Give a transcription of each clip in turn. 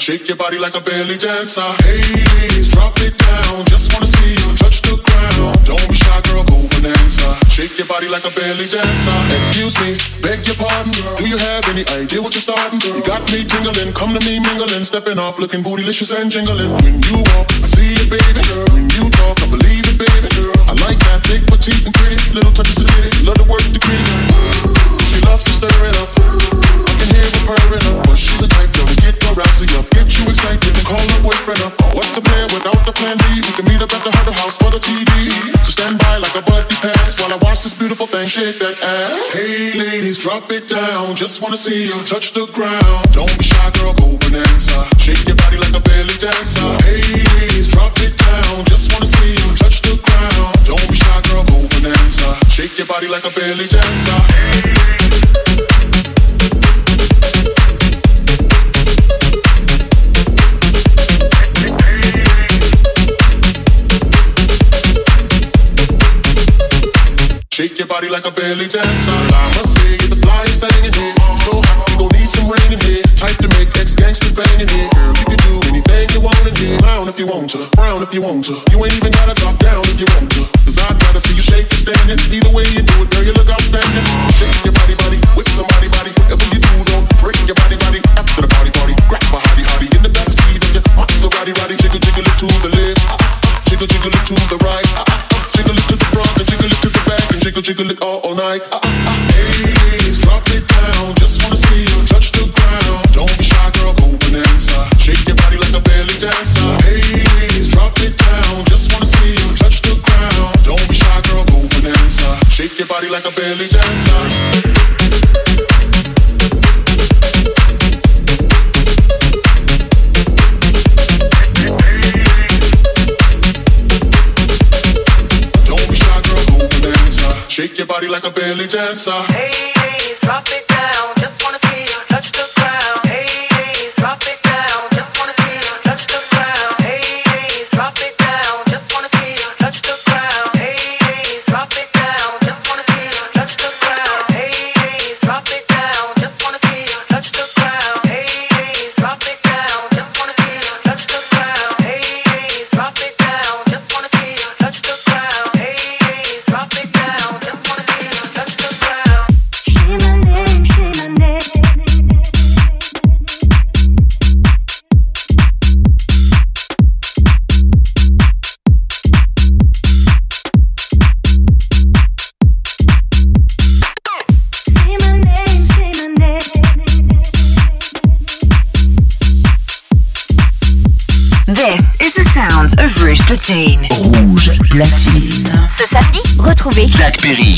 Shake your body like a belly dancer. Hey ladies, drop it down. Just wanna see you touch the ground. Don't be shy, girl, go bonanza. Shake your body like a belly dancer. Excuse me, beg your pardon. Do you have any idea what you're starting? Girl? You got me tingling, come to me mingling, stepping off, looking bootylicious and jingling. When you walk, I see it, baby girl. When you talk, I believe it, baby girl. I like that, thick, petite, and pretty. Little touch of city, love to work the gritty. She loves to stir it up. I can hear her purring up, but she's get up, get you excited, and call her boyfriend up. What's the plan without the plan B? We can meet up at the Hunter House for the TD. So stand by like a buddy pass while I watch this beautiful thing shake that ass. Hey ladies, drop it down. Just wanna see you touch the ground. Don't be shy, girl, go bonanza. Shake your body like a belly dancer. Hey ladies, drop it down. Just wanna see you touch the ground. Don't be shy, girl, go bonanza. Shake your body like a belly dancer. Shake your body like a belly dancer. I must say, you're the flyest thing in here. So hot, we gon' need some rain in here. Type to make ex-gangsters banging here. Girl, you can do anything you want in here. Frown if you want to, frown if you want to. You ain't even gotta drop down if you want to. Cause I'd rather see you shake and standing. Either way you do it, girl, you look outstanding. Shake your body, body, with somebody, body. Whatever you do, don't break your body, body. After the party, party, grab a hottie, hottie. In the backseat of your Maserati, body. Jiggle, jiggle it to the left. Jiggle, jiggle it to the right jiggle, jiggle it all, all night. Uh, uh, uh. Ladies, drop it down. Just wanna see you touch the ground. Don't be shy, girl, go bonanza. Shake your body like a belly dancer. Ladies, drop it down. Just wanna see you touch the ground. Don't be shy, girl, go bonanza. Shake your body like a belly dancer. body like a belly dancer. Hey. Jack Perry.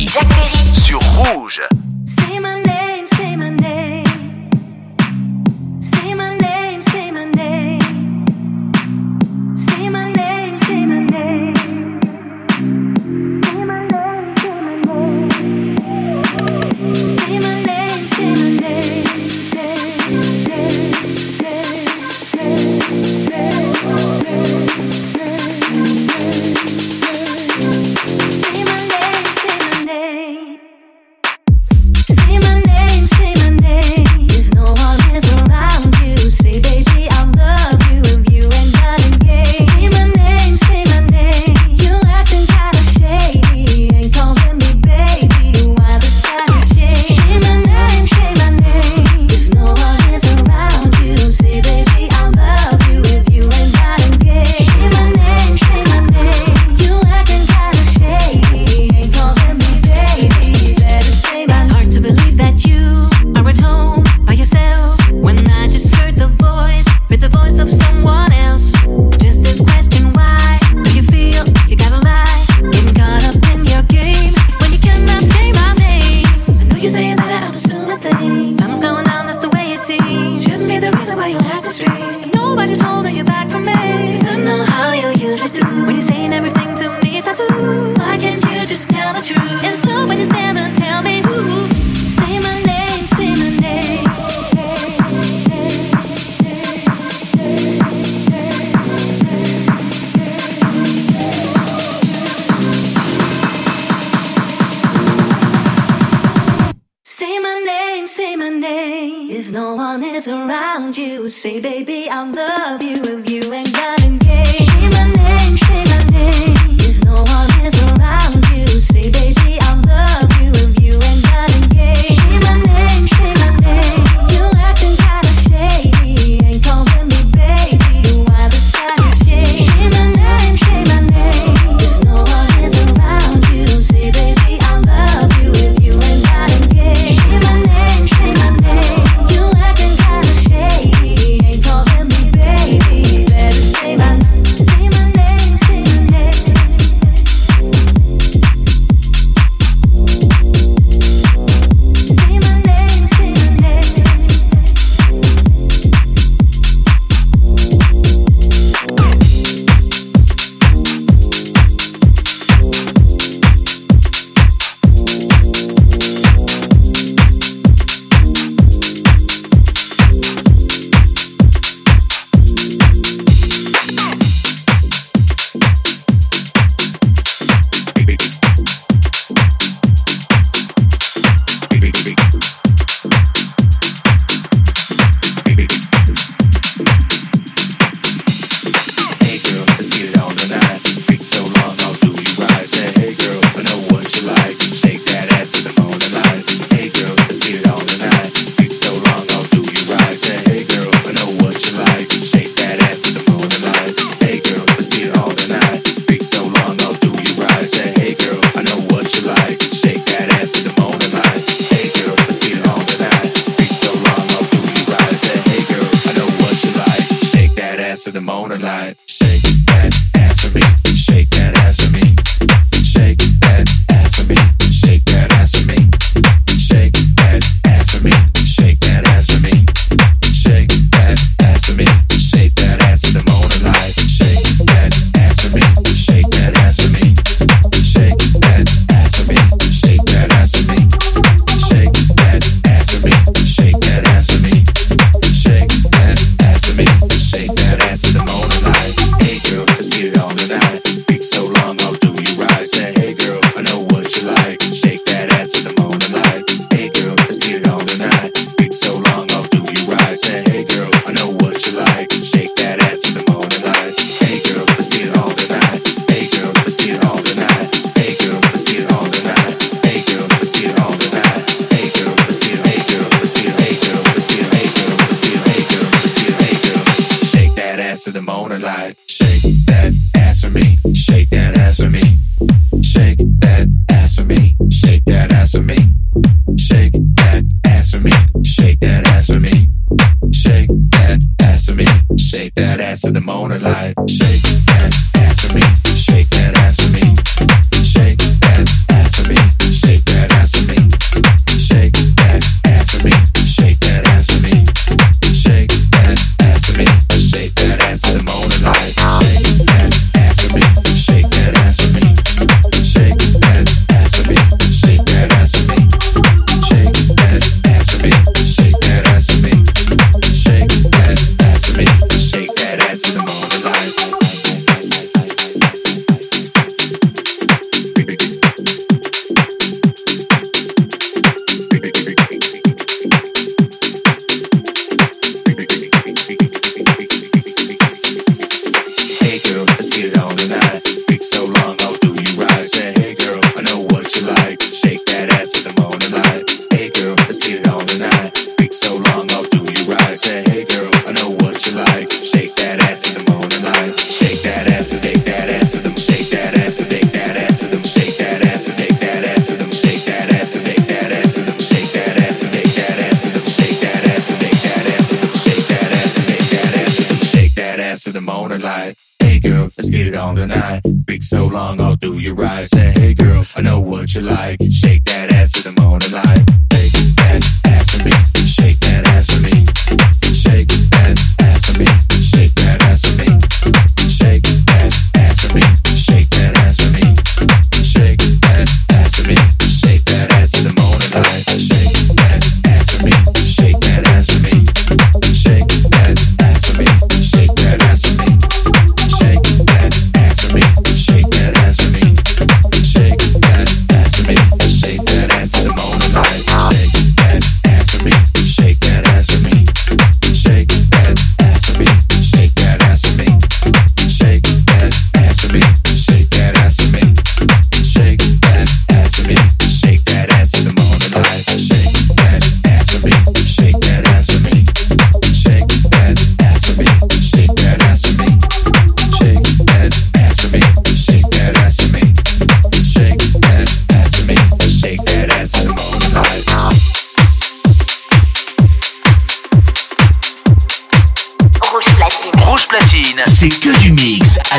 dance in the morning light. Shake.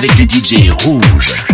avec les DJ rouges.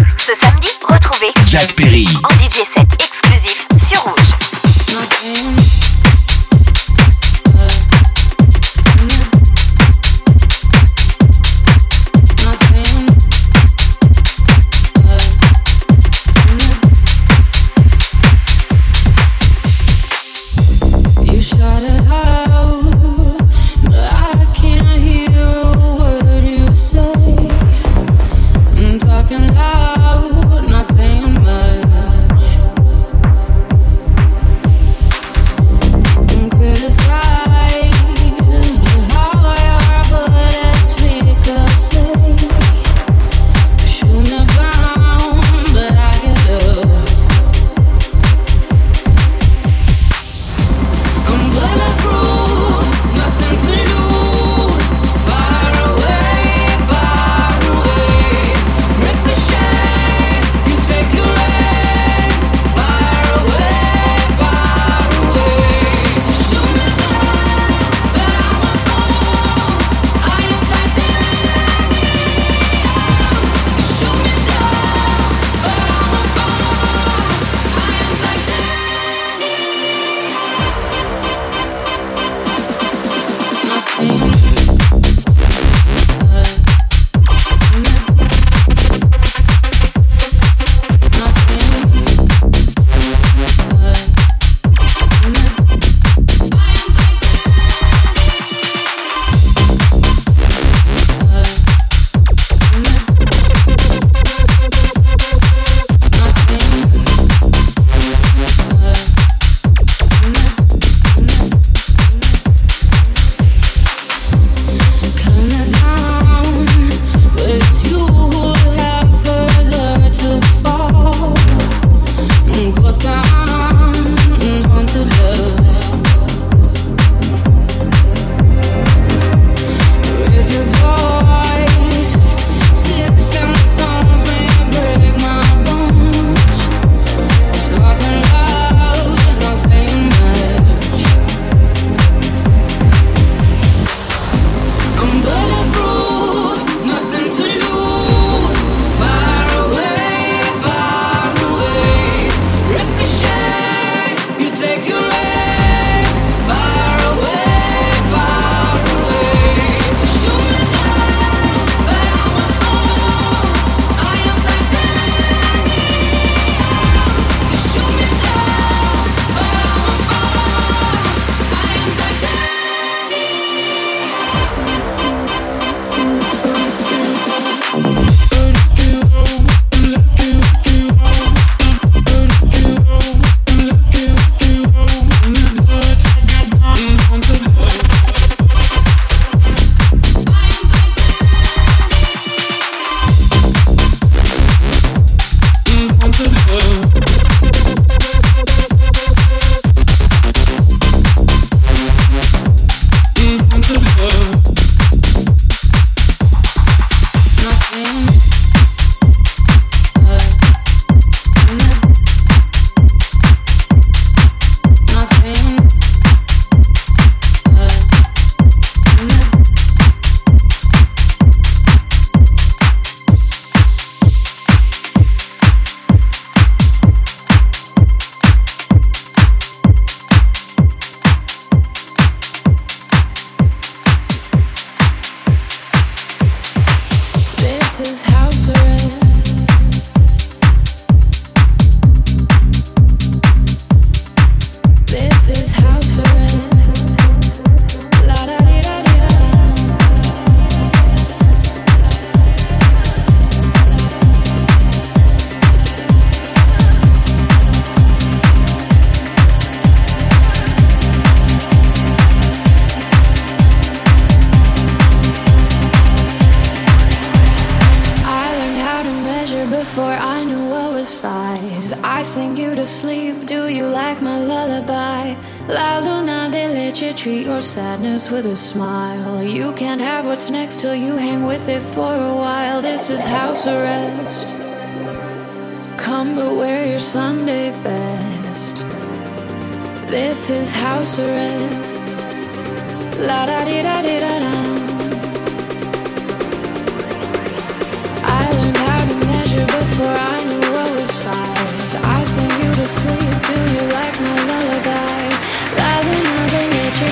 With a smile. You can't have what's next till you hang with it for a while. This is house arrest. Come but wear your Sunday best. This is house arrest. La da di da di da da.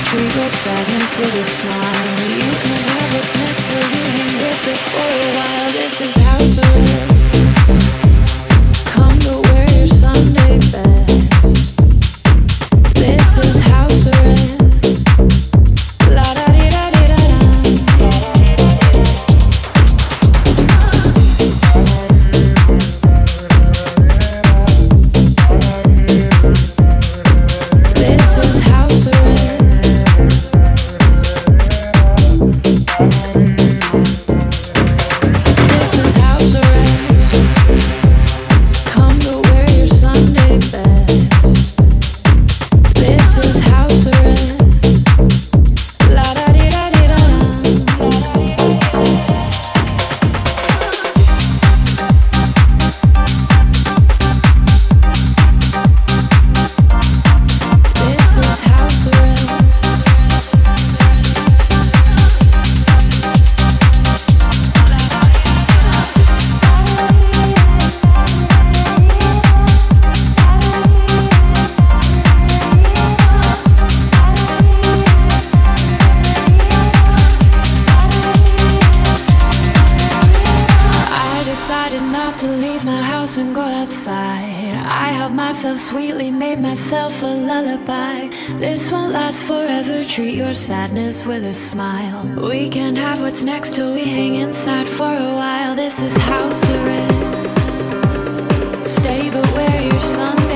Treat your sadness smile. You can have what's next till you hang with it for a while. This is house arrest. Helped myself sweetly, made myself a lullaby. This won't last forever. Treat your sadness with a smile. We can't have what's next till we hang inside for a while. This is house arrest. Stay but wear your Sunday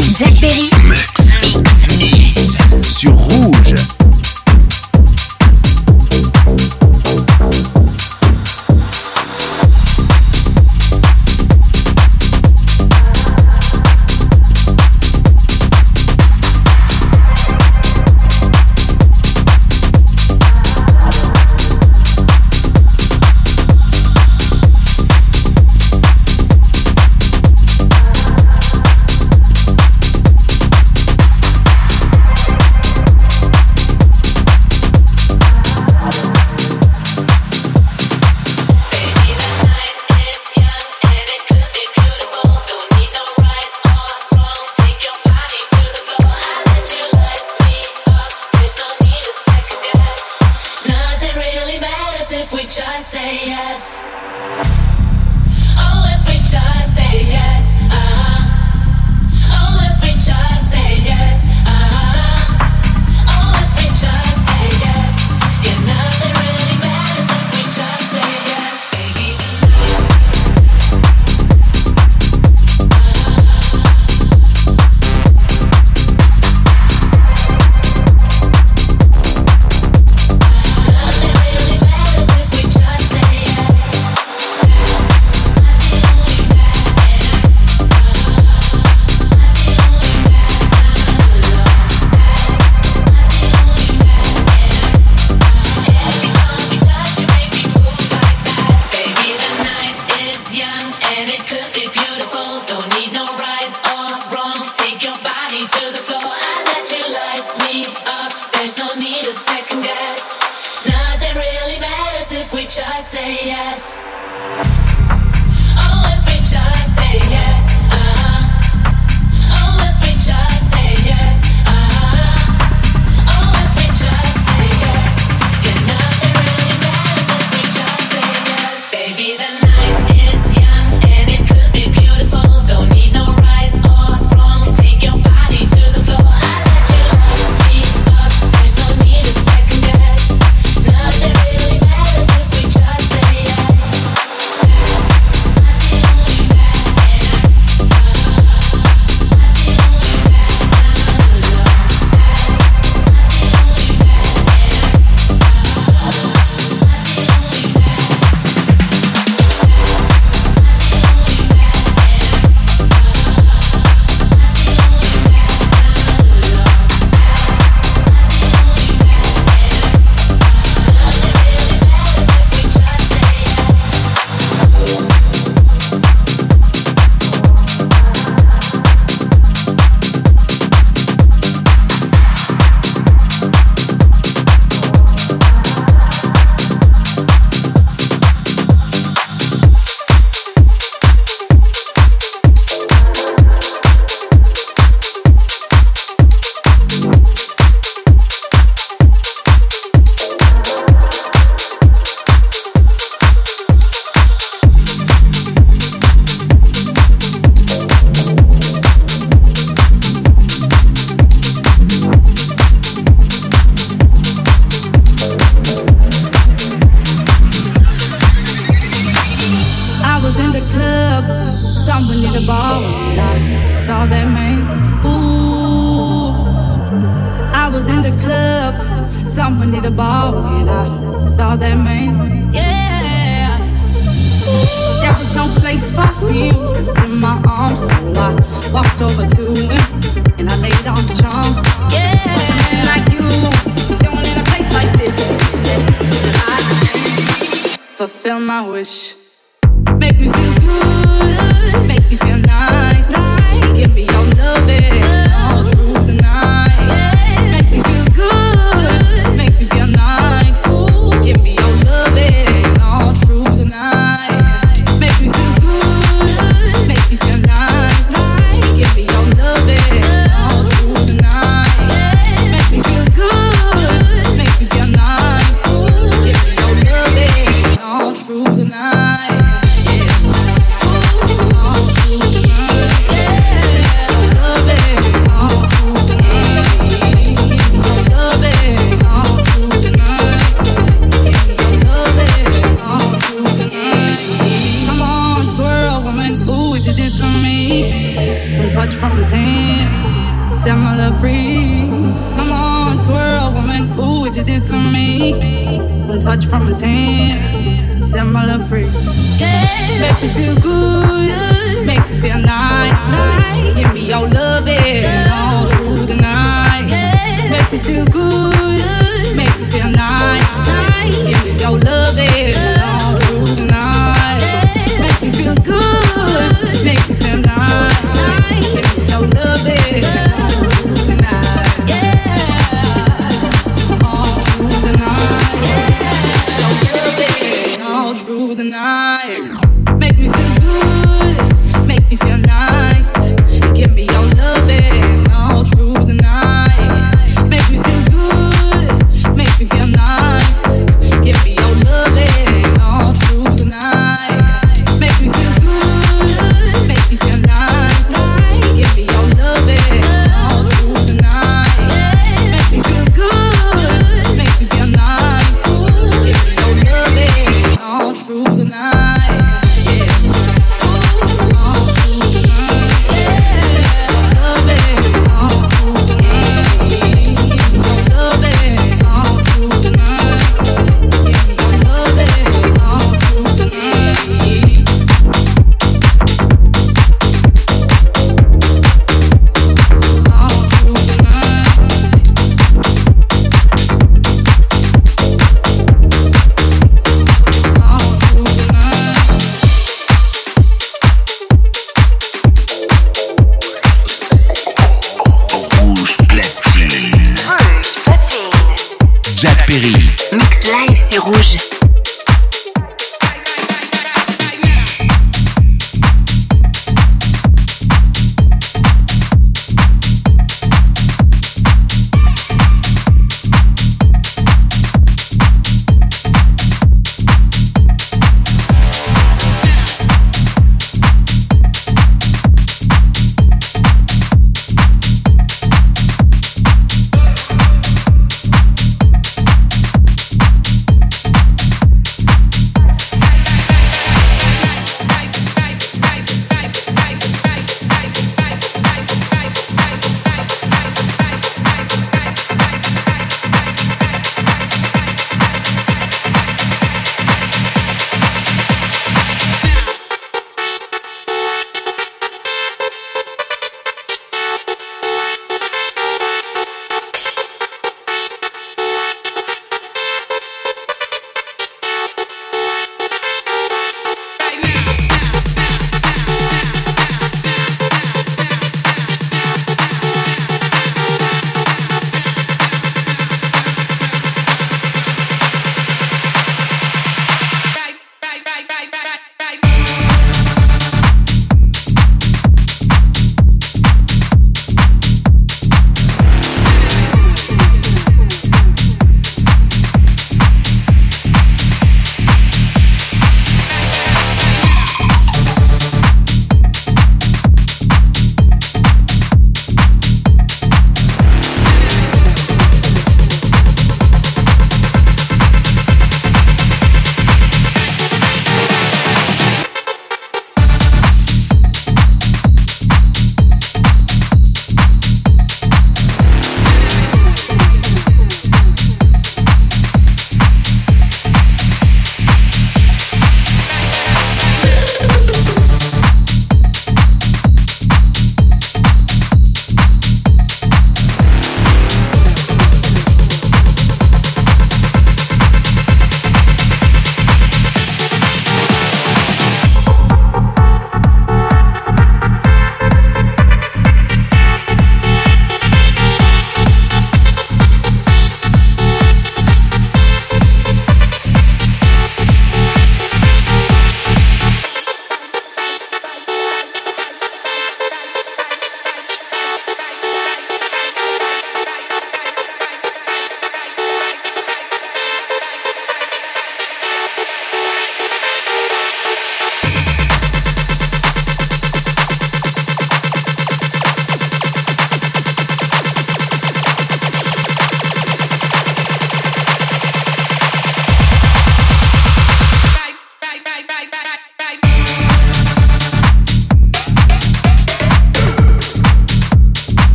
Jack Berry. say yes. someone did a ball and I saw that man. Yeah. There was no place for him in my arms, so I walked over to him and I laid on the charm. Yeah. Like you doing in a place like this. I fulfill my wish. Make me feel good. Make me feel nice. nice. Give me your love.